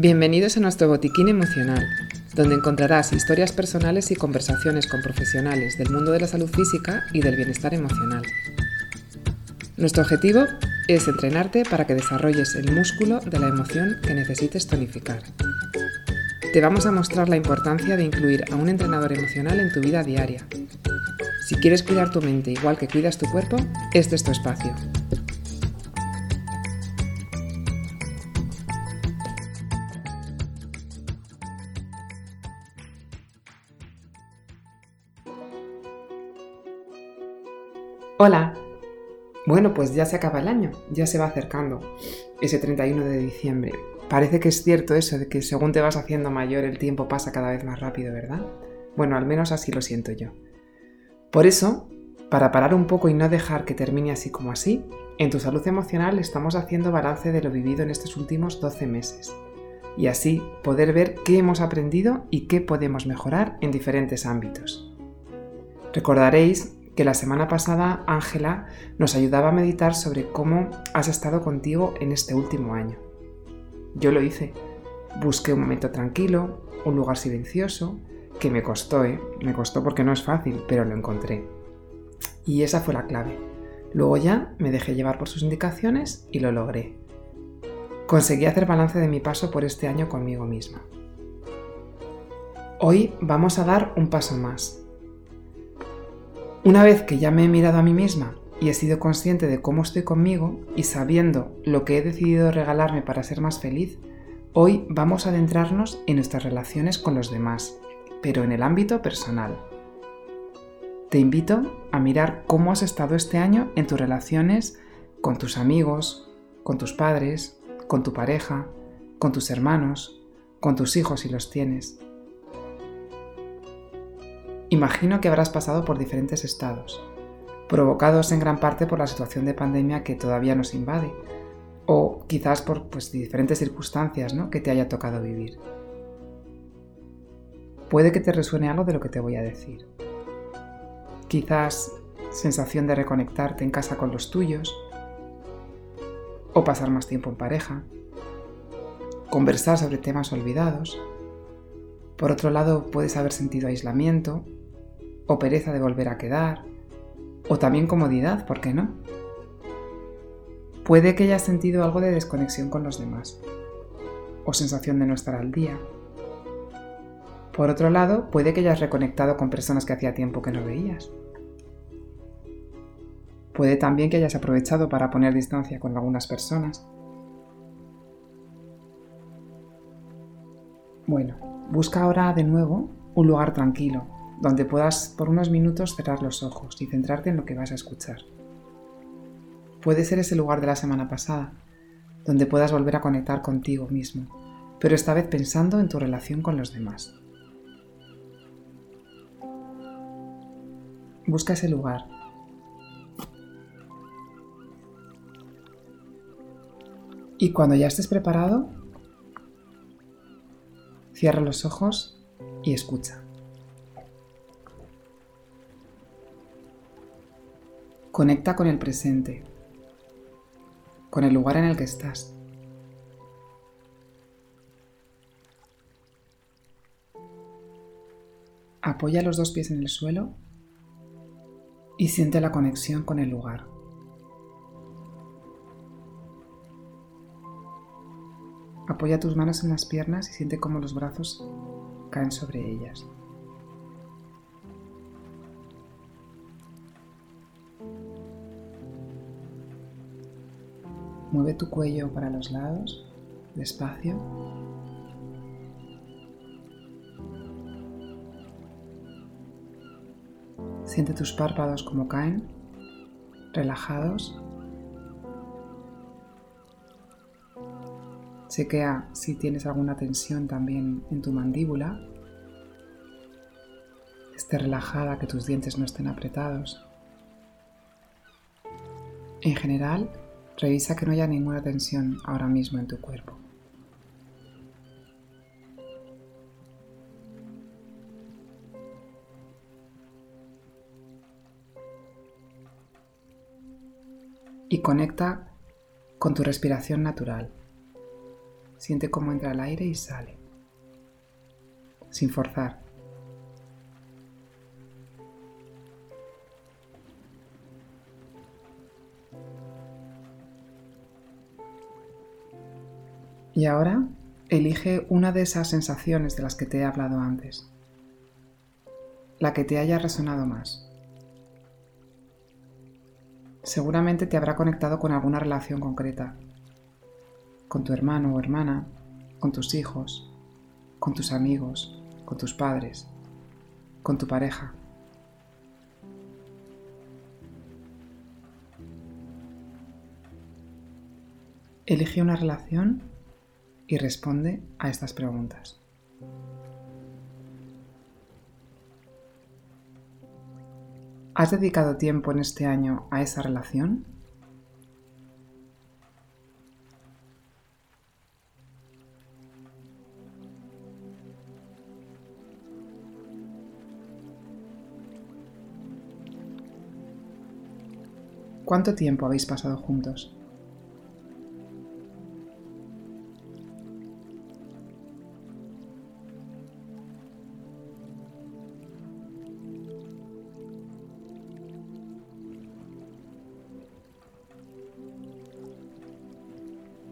Bienvenidos a nuestro botiquín emocional, donde encontrarás historias personales y conversaciones con profesionales del mundo de la salud física y del bienestar emocional. Nuestro objetivo es entrenarte para que desarrolles el músculo de la emoción que necesites tonificar. Te vamos a mostrar la importancia de incluir a un entrenador emocional en tu vida diaria. Si quieres cuidar tu mente igual que cuidas tu cuerpo, este es tu espacio. Hola. Bueno, pues ya se acaba el año, ya se va acercando, ese 31 de diciembre. Parece que es cierto eso de que según te vas haciendo mayor el tiempo pasa cada vez más rápido, ¿verdad? Bueno, al menos así lo siento yo. Por eso, para parar un poco y no dejar que termine así como así, en tu salud emocional estamos haciendo balance de lo vivido en estos últimos 12 meses. Y así poder ver qué hemos aprendido y qué podemos mejorar en diferentes ámbitos. Recordaréis que la semana pasada Ángela nos ayudaba a meditar sobre cómo has estado contigo en este último año. Yo lo hice. Busqué un momento tranquilo, un lugar silencioso, que me costó, ¿eh? Me costó porque no es fácil, pero lo encontré. Y esa fue la clave. Luego ya me dejé llevar por sus indicaciones y lo logré. Conseguí hacer balance de mi paso por este año conmigo misma. Hoy vamos a dar un paso más una vez que ya me he mirado a mí misma y he sido consciente de cómo estoy conmigo y sabiendo lo que he decidido regalarme para ser más feliz, hoy vamos a adentrarnos en nuestras relaciones con los demás, pero en el ámbito personal. Te invito a mirar cómo has estado este año en tus relaciones con tus amigos, con tus padres, con tu pareja, con tus hermanos, con tus hijos si los tienes. Imagino que habrás pasado por diferentes estados, provocados en gran parte por la situación de pandemia que todavía nos invade, o quizás por pues, diferentes circunstancias ¿no? que te haya tocado vivir. Puede que te resuene algo de lo que te voy a decir. Quizás sensación de reconectarte en casa con los tuyos, o pasar más tiempo en pareja, conversar sobre temas olvidados. Por otro lado, puedes haber sentido aislamiento o pereza de volver a quedar, o también comodidad, ¿por qué no? Puede que hayas sentido algo de desconexión con los demás, o sensación de no estar al día. Por otro lado, puede que hayas reconectado con personas que hacía tiempo que no veías. Puede también que hayas aprovechado para poner distancia con algunas personas. Bueno, busca ahora de nuevo un lugar tranquilo, donde puedas por unos minutos cerrar los ojos y centrarte en lo que vas a escuchar. Puede ser ese lugar de la semana pasada, donde puedas volver a conectar contigo mismo, pero esta vez pensando en tu relación con los demás. Busca ese lugar. Y cuando ya estés preparado, cierra los ojos y escucha. Conecta con el presente, con el lugar en el que estás. Apoya los dos pies en el suelo y siente la conexión con el lugar. Apoya tus manos en las piernas y siente cómo los brazos caen sobre ellas. Mueve tu cuello para los lados, despacio. Siente tus párpados como caen, relajados. Chequea si tienes alguna tensión también en tu mandíbula. Esté relajada, que tus dientes no estén apretados. En general, Revisa que no haya ninguna tensión ahora mismo en tu cuerpo. Y conecta con tu respiración natural. Siente cómo entra el aire y sale, sin forzar. Y ahora elige una de esas sensaciones de las que te he hablado antes, la que te haya resonado más. Seguramente te habrá conectado con alguna relación concreta, con tu hermano o hermana, con tus hijos, con tus amigos, con tus padres, con tu pareja. Elige una relación y responde a estas preguntas. ¿Has dedicado tiempo en este año a esa relación? ¿Cuánto tiempo habéis pasado juntos?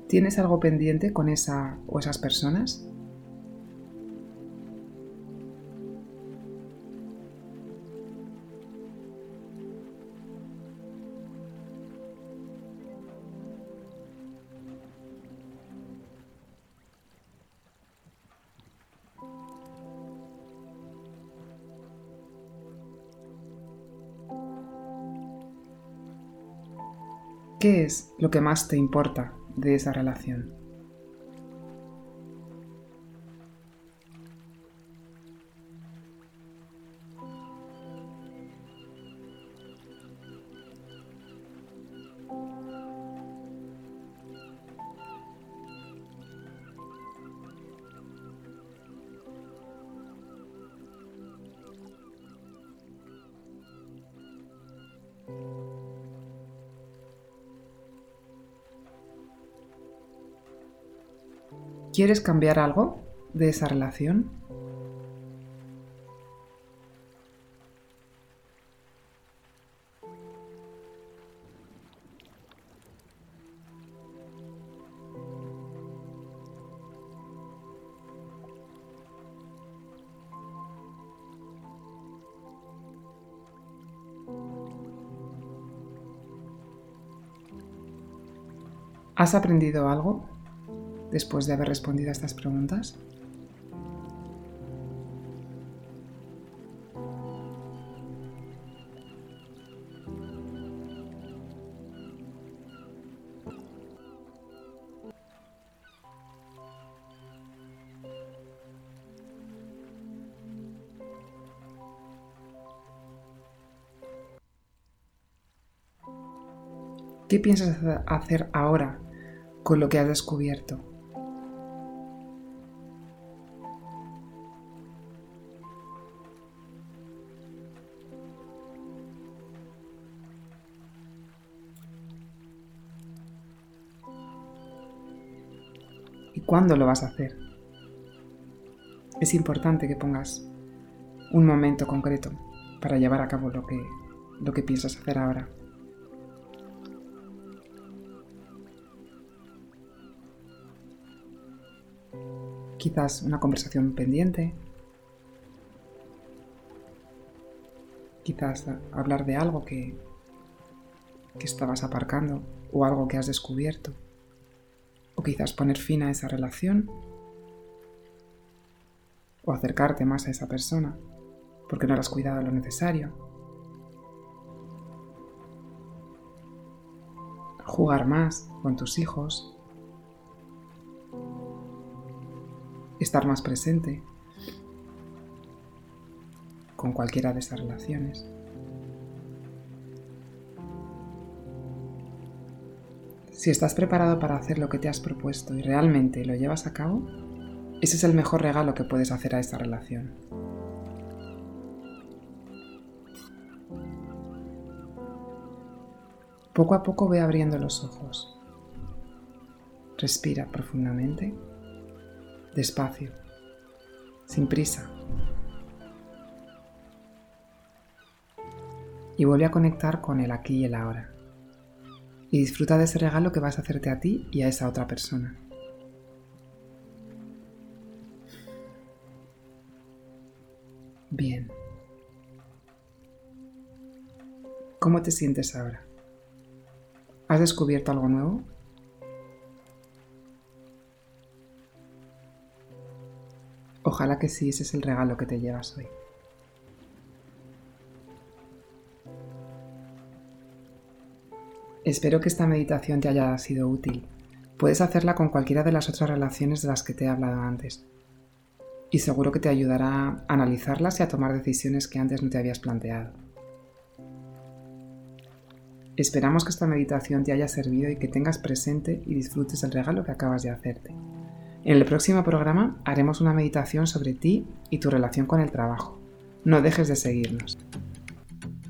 ¿Tienes algo pendiente con esa o esas personas? ¿Qué es lo que más te importa de esa relación. ¿Quieres cambiar algo de esa relación? ¿Has aprendido algo después de haber respondido a estas preguntas? ¿Qué piensas hacer ahora con lo que has descubierto? Cuándo lo vas a hacer. Es importante que pongas un momento concreto para llevar a cabo lo que, lo que piensas hacer ahora. Quizás una conversación pendiente. Quizás hablar de algo que, que estabas aparcando o algo que has descubierto quizás poner fin a esa relación o acercarte más a esa persona porque no le has cuidado lo necesario. Jugar más con tus hijos. Estar más presente con cualquiera de esas relaciones. Si estás preparado para hacer lo que te has propuesto y realmente lo llevas a cabo, ese es el mejor regalo que puedes hacer a esta relación. Poco a poco ve abriendo los ojos. Respira profundamente, despacio, sin prisa. Y vuelve a conectar con el aquí y el ahora. Y disfruta de ese regalo que vas a hacerte a ti y a esa otra persona. Bien. ¿Cómo te sientes ahora? ¿Has descubierto algo nuevo? Ojalá que sí, ese es el regalo que te llevas hoy. Espero que esta meditación te haya sido útil. Puedes hacerla con cualquiera de las otras relaciones de las que te he hablado antes. Y seguro que te ayudará a analizarlas y a tomar decisiones que antes no te habías planteado. Esperamos que esta meditación te haya servido y que tengas presente y disfrutes el regalo que acabas de hacerte. En el próximo programa haremos una meditación sobre ti y tu relación con el trabajo. No dejes de seguirnos.